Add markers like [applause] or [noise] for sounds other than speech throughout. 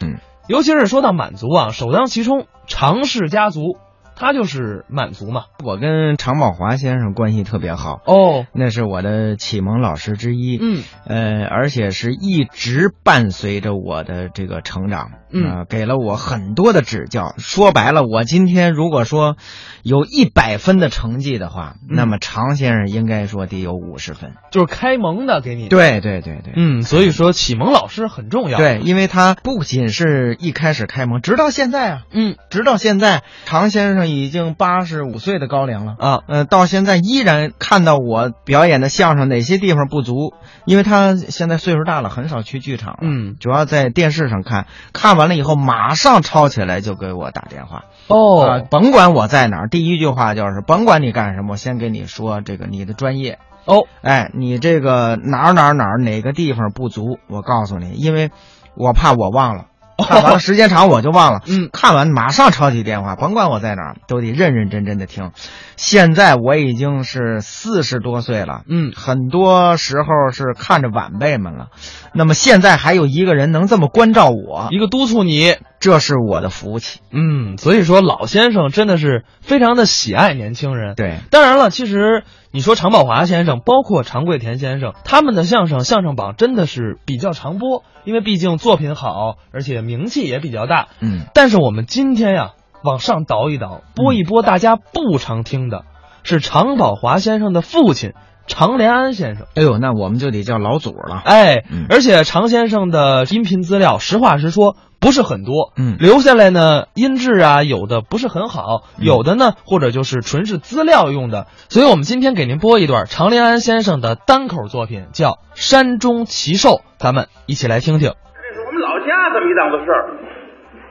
嗯，尤其是说到满族啊，首当其冲常氏家族，他就是满族嘛。我跟常宝华先生关系特别好，哦，那是我的启蒙老师之一。嗯，呃，而且是一直伴随着我的这个成长，嗯呃给了我很多的指教。说白了，我今天如果说有一百分的成绩的话，嗯那么常先生应该说得有五十分。就是开蒙的给你。，对对对对。嗯，所以说启蒙老师很重要。，对，因为他不仅是一开始开蒙，直到现在啊，嗯直到现在，常先生已经八十五岁的高龄了。啊，呃，到现在依然看到我表演的相声哪些地方不足，因为他现在岁数大了，很少去剧场了，嗯，主要在电视上看，看完了以后马上抄起来就给我打电话，啊、哦，甭管我在哪儿，第一句话就是甭管你干什么，我先给你说这个你的专业，哦，哎，你这个哪儿哪儿哪儿哪个地方不足，我告诉你，因为我怕我忘了。[laughs] 看完了时间长我就忘了，嗯看完马上抄起电话，甭管我在哪儿，都得认认真真的听。现在我已经是四十多岁了，嗯，很多时候是看着晚辈们了，那么现在还有一个人能这么关照我，一个督促你。这是我的福气。嗯，所以说老先生真的是非常的喜爱年轻人。对，当然了，其实你说常宝华先生，包括常贵田先生，他们的相声相声榜真的是比较常播，因为毕竟作品好，而且名气也比较大。嗯，但是我们今天呀，往上倒一倒，播一播大家不常听的，是常宝华先生的父亲常连安先生。哎呦，那我们就得叫老祖了。哎嗯，而且常先生的音频资料，实话实说不是很多，嗯留下来呢音质啊有的不是很好，有的呢或者就是纯是资料用的，所以我们今天给您播一段常连安先生的单口作品，叫《山中奇兽》，咱们一起来听听。这是我们老家这么一档子事儿。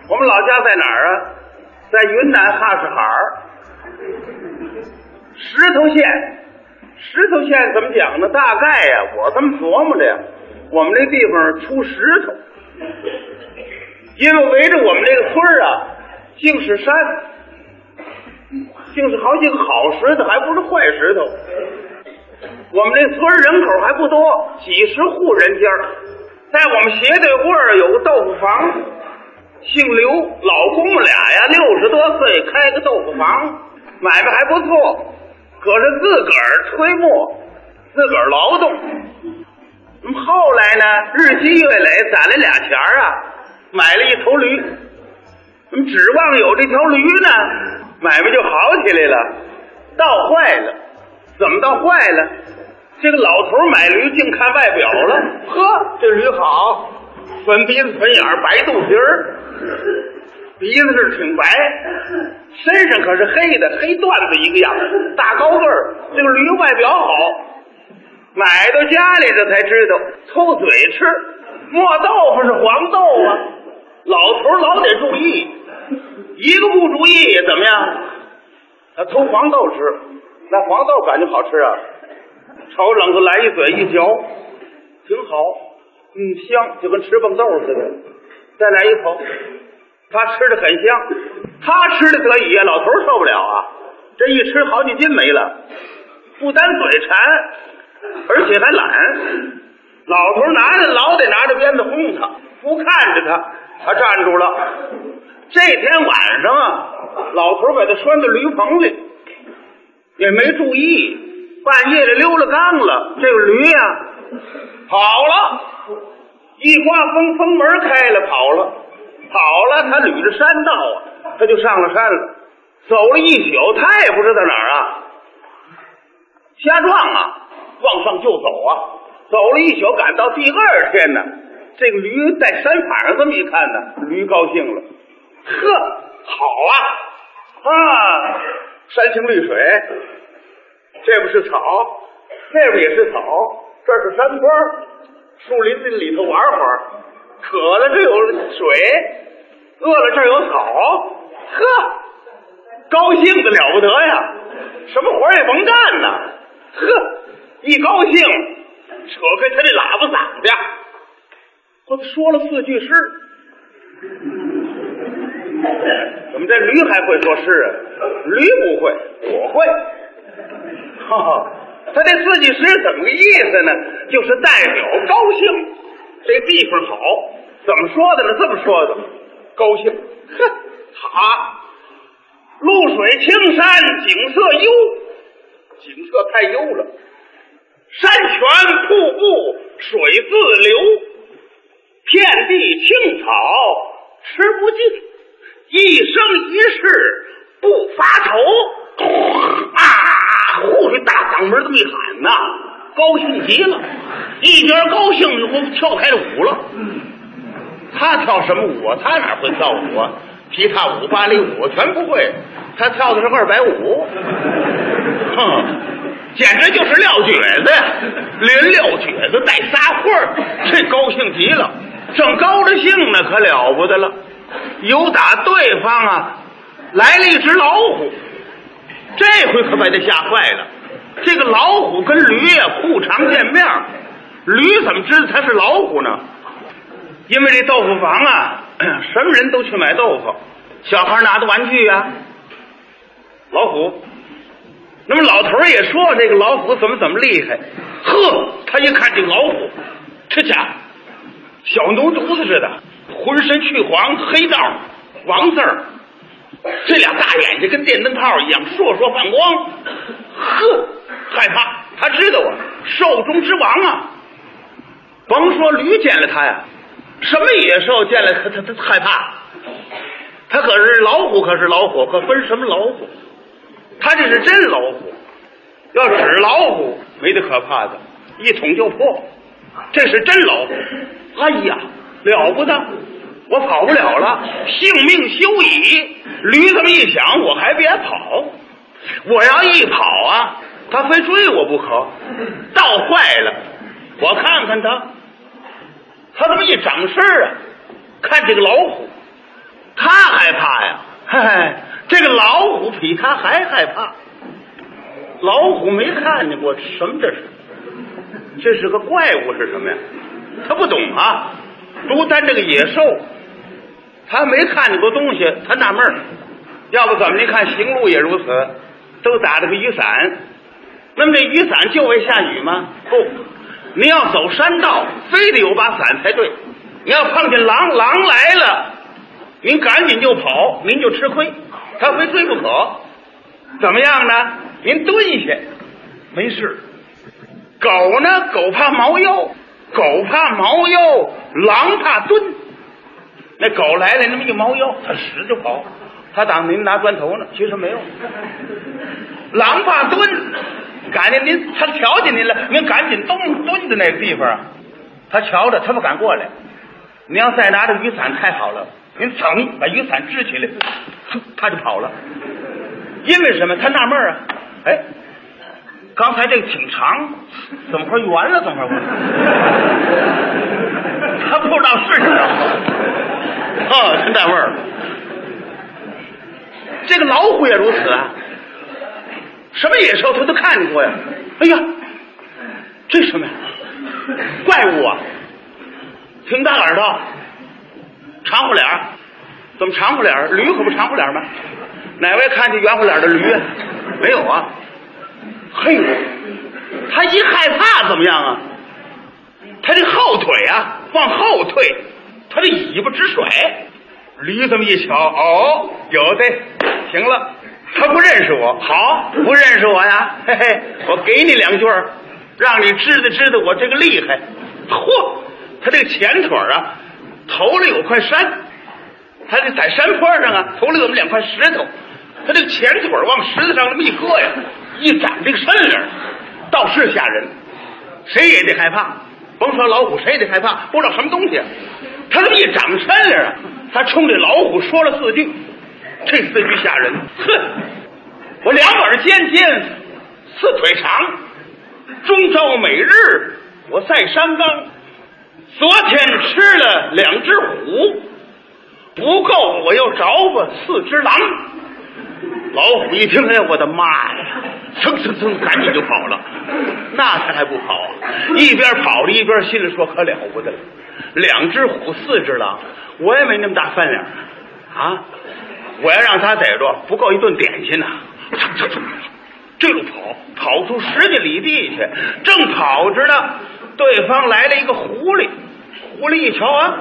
我们老家在哪儿啊？在云南哈什哈尔，石头县。石头县怎么讲呢？大概呀，我这么琢磨着呀，我们这地方出石头，因为围着我们这个村啊，尽是山，竟是好几个好石头，还不是坏石头。我们这村人口还不多，几十户人家在我们斜对过有个豆腐房，姓刘，老公们俩呀，六十多岁开个豆腐房，买卖还不错，可是自个儿推磨，自个儿劳动。后来呢，日积月累攒了俩钱啊，买了一头驴。指望有这条驴呢，买卖就好起来了。倒坏了，怎么倒坏了？这个老头买驴净看外表了，呵，这驴好，粉鼻子、粉眼儿、白肚皮儿，鼻子是挺白，身上可是黑的，黑缎子一个样，大高个儿。这个驴外表好，买到家里这才知道，偷嘴吃，磨豆腐是黄豆啊。老头老得注意，一个不注意怎么样？他偷黄豆吃，那黄豆感觉好吃啊。炒冷子来一嘴一嚼，挺好，嗯，香，就跟吃蹦豆似的。再来一口，他吃的很香，他吃的得以呀，老头受不了啊，这一吃好几斤没了，不单嘴馋，而且还懒。老头拿着老得拿着鞭子轰他，不看着他，他站住了。这天晚上啊，老头把他拴到驴棚里，也没注意。半夜里溜了缸了，这个驴呀、跑了，一刮风，风门开了，跑了，跑了，他捋着山道啊，他就上了山了，走了一宿，他也不知道哪儿啊，瞎撞啊，往上就走啊，走了一宿，赶到第二天呢，这个驴在山坎上这么一看呢，驴高兴了，呵，好啊，啊，山清绿水。这不是草，那边也是草，这是山坡，树林子里头玩会儿，渴了这有水，饿了这有草，呵，高兴的了不得呀！什么活也甭干呐，呵，一高兴，扯开他这喇叭嗓子呀，我说了四句诗。怎么这驴还会说诗啊？驴不会，我会。哈、哈，他这四句诗怎么个意思呢？就是代表高兴，这地方好，怎么说的呢？这么说的，高兴。哼，好，露水青山景色优，景色太优了。山泉瀑布水自流，遍地青草吃不尽，一生一世不发愁。啊！呼这大嗓门这么一喊呐，高兴极了，一边高兴我跳开了舞了。他跳什么舞啊？他哪会跳舞啊？踢踏舞、芭蕾舞全不会，他跳的是二百五。哼，简直就是撂蹶子呀！连撂蹶子带撒欢儿，这高兴极了，正高着兴呢，可了不得了。有打对方啊来了一只老虎，这回可把他吓坏了。这个老虎跟驴呀不常见面儿，驴怎么知道它是老虎呢？因为这豆腐房啊，[clears throat] 什么人都去买豆腐，小孩拿的玩具呀、老虎。那么老头儿也说这个老虎怎么怎么厉害，呵，他一看这老虎，这家伙小牛犊子似的，浑身去黄，黑道儿王字儿，这俩大眼睛跟电灯泡一样，烁烁放光，呵，害怕。他知道啊，兽中之王啊，甭说驴见了他呀，什么野兽见了他他他害怕，他可是老虎，可是老虎，可分什么老虎？他这是真老虎，要纸老虎没得可怕的，一捅就破。这是真老虎，哎呀，了不得！我跑不了了，性命休矣。驴这么一想，我还别跑，我要一跑啊，他非追我不可。倒坏了，我看看他，他这么一长身啊，看这个老虎，他害怕呀，嘿嘿，这个老虎比他还害怕。老虎没看见过什么这是，这是个怪物是什么呀？他不懂啊，独单这个野兽，他没看见过东西，他纳闷儿。要不怎么您看行路也如此，都打着个雨伞。那么这雨伞就为下雨吗？不，您要走山道，非得有把伞才对。你要碰见狼，狼来了，您赶紧就跑，您就吃亏，他非追不可。怎么样呢？您蹲下，没事。狗呢？狗怕猫腰，狗怕猫腰，狼怕蹲。那狗来了，那么一猫腰，它使就跑，它当您拿砖头呢，其实没有。狼怕蹲，赶紧您，他瞧见您了，您赶紧蹲蹲的那个地方啊，他瞧着，他不敢过来。您要再拿着雨伞，太好了，您噌把雨伞支起来，他就跑了。因为什么？他纳闷啊，哎，刚才这个挺长，怎么会圆了？怎么会？[laughs] 他不知道是什么，啊，[laughs] 真带味儿。这个老虎也如此啊，什么野兽他都看见过呀。哎呀，这什么呀？怪物啊！挺大耳朵，长胡脸，怎么长胡脸？驴可不长胡脸吗？哪位看见圆乎脸的驴？没有啊。嘿，他一害怕怎么样啊？他这后腿啊往后退，他这尾巴直甩。驴这么一瞧，哦，有的，行了，他不认识我，好，不认识我呀，嘿嘿，我给你两句，让你知道知道我这个厉害。嚯，他这个前腿啊，头里有块山，他这在山坡上啊，头里有么两块石头。他这个前腿往石头上这么一搁呀，一展这个身灵，倒是吓人，谁也得害怕。甭说老虎，谁也得害怕，不知道什么东西。他这么一长身灵啊，他冲这老虎说了四句，这四句吓人。哼，我两耳尖尖，四腿长，终朝每日我在山岗。昨天吃了两只虎，不够我又找吧四只狼。老虎一听，哎呀，我的妈呀！蹭蹭蹭，赶紧就跑了。那他还不跑啊？一边跑着一边心里说：“可了不得了，两只虎，四只狼，我也没那么大饭量啊！我要让他逮着，不够一顿点心呐！”，这路跑，跑出十几里地去，正跑着呢，对方来了一个狐狸。狐狸一瞧啊，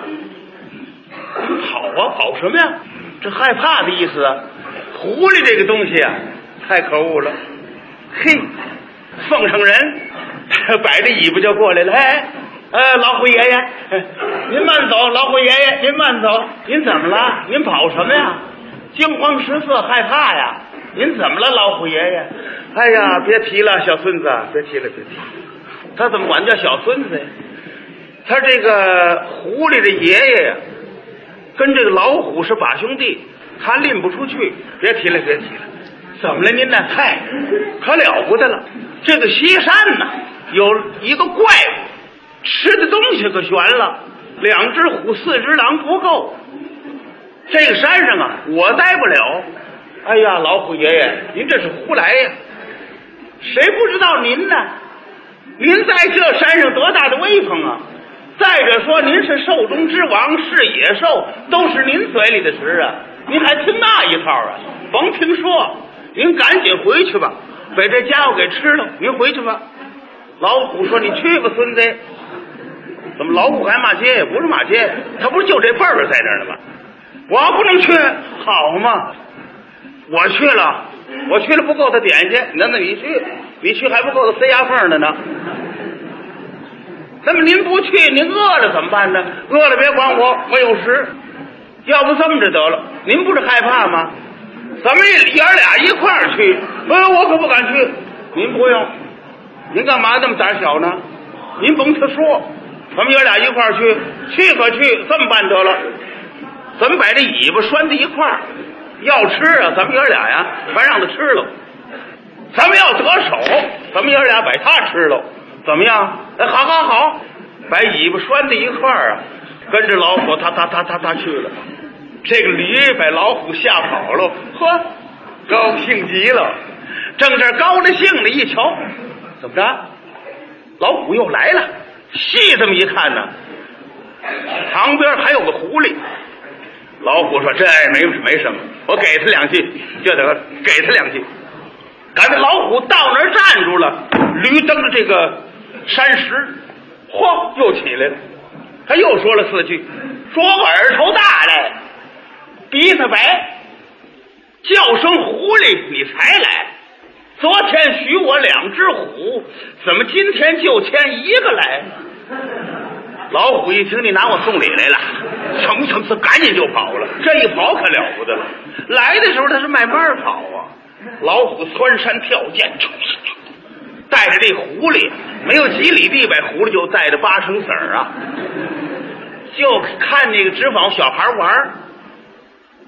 跑啊，跑什么呀？这害怕的意思啊！狐狸这个东西啊，太可恶了。嘿，奉承人，摆着尾巴就过来了。哎，呃，老虎爷爷，[laughs] 您慢走，老虎爷爷，您慢走。您怎么了？您跑什么呀？惊慌失色，害怕呀？您怎么了，老虎爷爷？哎呀，别提了，小孙子，别提了，别提了。他怎么管叫小孙子呀？他这个狐狸的爷爷呀，跟这个老虎是把兄弟，他拎不出去。别提了，别提了。怎么了您呢？嗨，可了不得了！这个西山呐，有一个怪物，吃的东西可悬了，两只虎，四只狼不够。这个山上啊，我待不了。哎呀，老虎爷爷，您这是胡来呀！谁不知道您呢？您在这山上多大的威风啊！再者说，您是兽中之王，是野兽，都是您嘴里的食啊！您还听那一套啊？甭听说，您赶紧回去吧，把这家伙给吃了。您回去吧。老虎说：“你去吧，孙子。”怎么老虎还骂街？不是骂街，他不是就这辈儿在这儿呢吗？我不能去，好嘛！我去了，我去了不够他点心，那那你去，你去还不够他塞牙缝的呢。那么您不去，您饿了怎么办呢？饿了别管我，我有食。要不这么着得了，您不是害怕吗？咱们爷俩一块儿去。我可不敢去。您不用，您干嘛那么胆小呢？您甭他说，咱们爷俩一块儿去，去可去。这么办得了，咱们把这尾巴拴在一块儿，要吃啊，咱们爷俩呀，全让他吃了。咱们要得手，咱们爷俩把他吃了。怎么样？哎，好好好，把尾巴拴在一块儿啊，跟着老虎，他他他他他去了。这个驴把老虎吓跑了，呵，高兴极了。正这高着兴呢一瞧，怎么着？老虎又来了。细这么一看呢，旁边还有个狐狸。老虎说：“这没没什么，我给他两句就得，给他两句。”赶着老虎到那儿站住了，驴蹬着这个。山石，嚯，又起来了。他又说了四句：“说我耳头大嘞，鼻子白，叫声狐狸你才来。昨天许我两只虎，怎么今天就牵一个来？” [laughs] 老虎一听你拿我送礼来了，蹭蹭蹭，赶紧就跑了。这一跑可了不得了。来的时候他是慢慢跑啊，老虎窜山跳涧，带着这狐狸，没有几里地，把狐狸就带着八成死儿啊！就看那个纸坊小孩玩，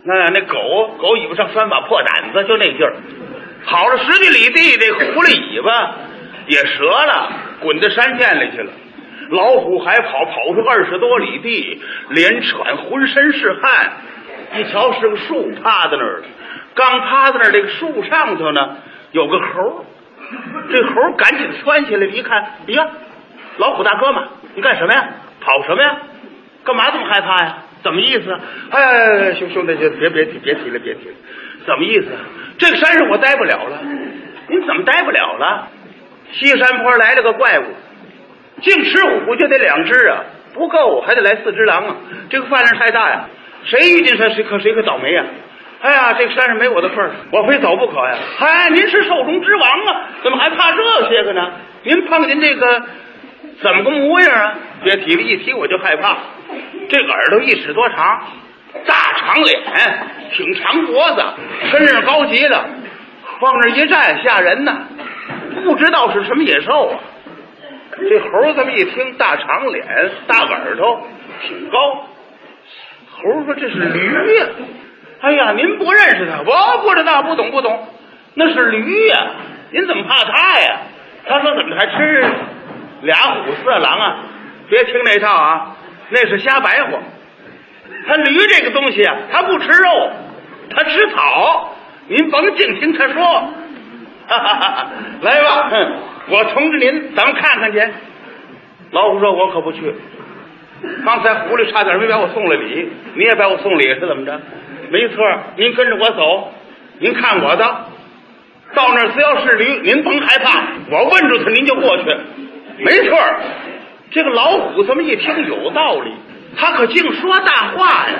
那那狗狗尾巴上拴把破胆子，就那劲儿。跑了十几里地，这狐狸尾巴也折了，滚到山涧里去了。老虎还跑，跑出二十多里地，连喘，浑身是汗。一瞧是个树，趴在那儿了。刚趴在那儿，这个树上头呢有个猴。这猴赶紧窜起来，一看，哎呀，老虎大哥嘛，你干什么呀？跑什么呀？干嘛这么害怕呀？怎么意思？哎，兄兄弟，就别别提，别提了，别提了。怎么意思？这个山上我待不了了。您怎么待不了了？西山坡来了个怪物，净吃虎就得两只啊，不够还得来四只狼啊。这个饭量太大呀，谁遇见谁谁可谁可倒霉呀。哎呀，这个山上没我的份儿，我非走不可呀！哎，您是兽中之王啊，怎么还怕这些个呢？您碰见这个怎么个模样啊？别提了，一提我就害怕。这个耳朵一尺多长，大长脸，挺长脖子，身上高级的，往那一站吓人呐！不知道是什么野兽啊？这猴这么一听，大长脸，大耳朵，挺高。猴说：“这是驴呀。”哎呀，您不认识他，我不知道，不懂不懂，那是驴呀，您怎么怕他呀？他说怎么还吃俩虎四狼啊？别听那套啊，那是瞎白话。他驴这个东西啊，他不吃肉，他吃草。您甭净听他说，哈哈哈！来吧，哼，我通知您，咱们看看去。老虎说：“我可不去。刚才狐狸差点没把我送了礼，你也把我送礼是怎么着？”没错，您跟着我走，您看我的，到那儿只要是驴，您甭害怕，我问住他，您就过去。没错，这个老虎这么一听有道理，他可净说大话呀！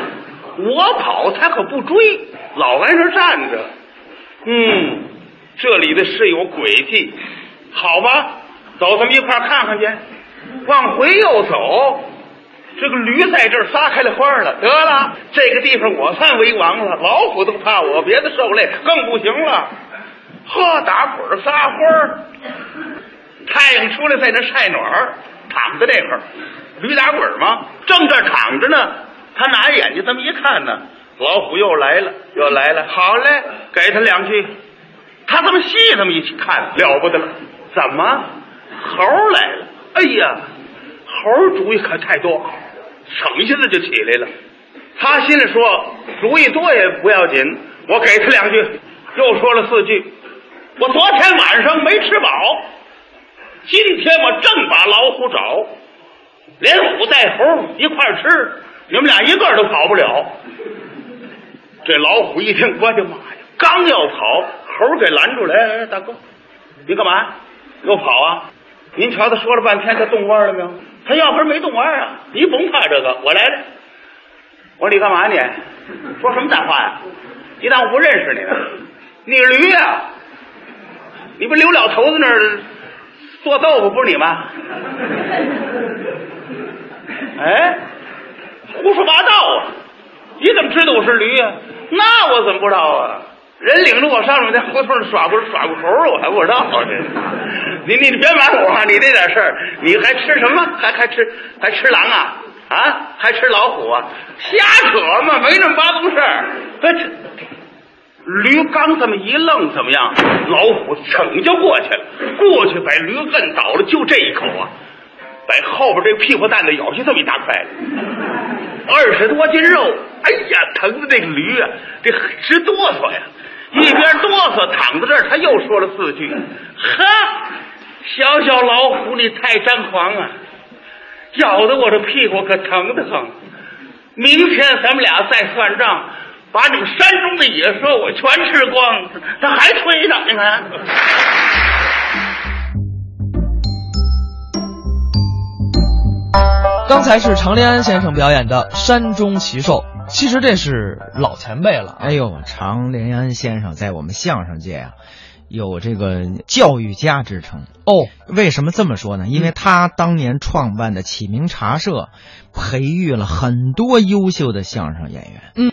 我跑，他可不追，老在这站着。嗯，这里的是有诡计，好吧，走，咱们一块儿看看去。往回又走，这个驴在这儿撒开了欢儿了。得了，这个地方我算为王了，老虎都怕我，别的受累更不行了。呵，打滚儿撒欢儿，太阳出来在那晒暖儿，躺在这块儿，驴打滚儿嘛，正这躺着呢。他拿眼睛这么一看呢，老虎又来了，又来了。好嘞，给他两句。他这么细这么一看，了不得了，怎么猴来了？哎呀，猴主意可太多，省下来就起来了。他心里说，主意多也不要紧，我给他两句。又说了四句。我昨天晚上没吃饱，今天我正把老虎找，连虎带猴一块吃，你们俩一个都跑不了。这老虎一听，我的妈呀！刚要跑，猴给拦住了。哎，大哥，你干嘛？又跑啊？您瞧他说了半天，他动弯了没有？他要不是没动弯啊，你甭怕这个，我来了。我说你干嘛你？说什么大话呀？你当我不认识你呢？你是驴呀、你不刘老头子那儿做豆腐不是你吗？[laughs] 哎，胡说八道啊！你怎么知道我是驴呀、那我怎么不知道啊？人领着我上面在胡同耍过耍过猴儿，我还不知道这。你你你别瞒我啊！你这点事儿，你还吃什么？还还吃还吃狼啊？啊？还吃老虎啊？瞎扯嘛！没那么八宗事儿。驴刚这么一愣，怎么样？老虎噌就过去了，过去把驴摁倒了，就这一口啊，把后边这屁股蛋子咬下这么一大块，二十多斤肉，哎呀，疼的这个驴啊，这直哆嗦呀，一边哆嗦躺在这儿，他又说了四句：“呵，小小老虎，你太张狂啊，咬得我这屁股可疼得很。明天咱们俩再算账。”把你们山中的野兽我全吃光，他还吹呢，你看。刚才是常连安先生表演的《山中奇兽》，其实这是老前辈了。哎呦，常连安先生在我们相声界啊，有这个教育家之称。哦，为什么这么说呢？因为他当年创办的启明茶社，培育了很多优秀的相声演员。嗯。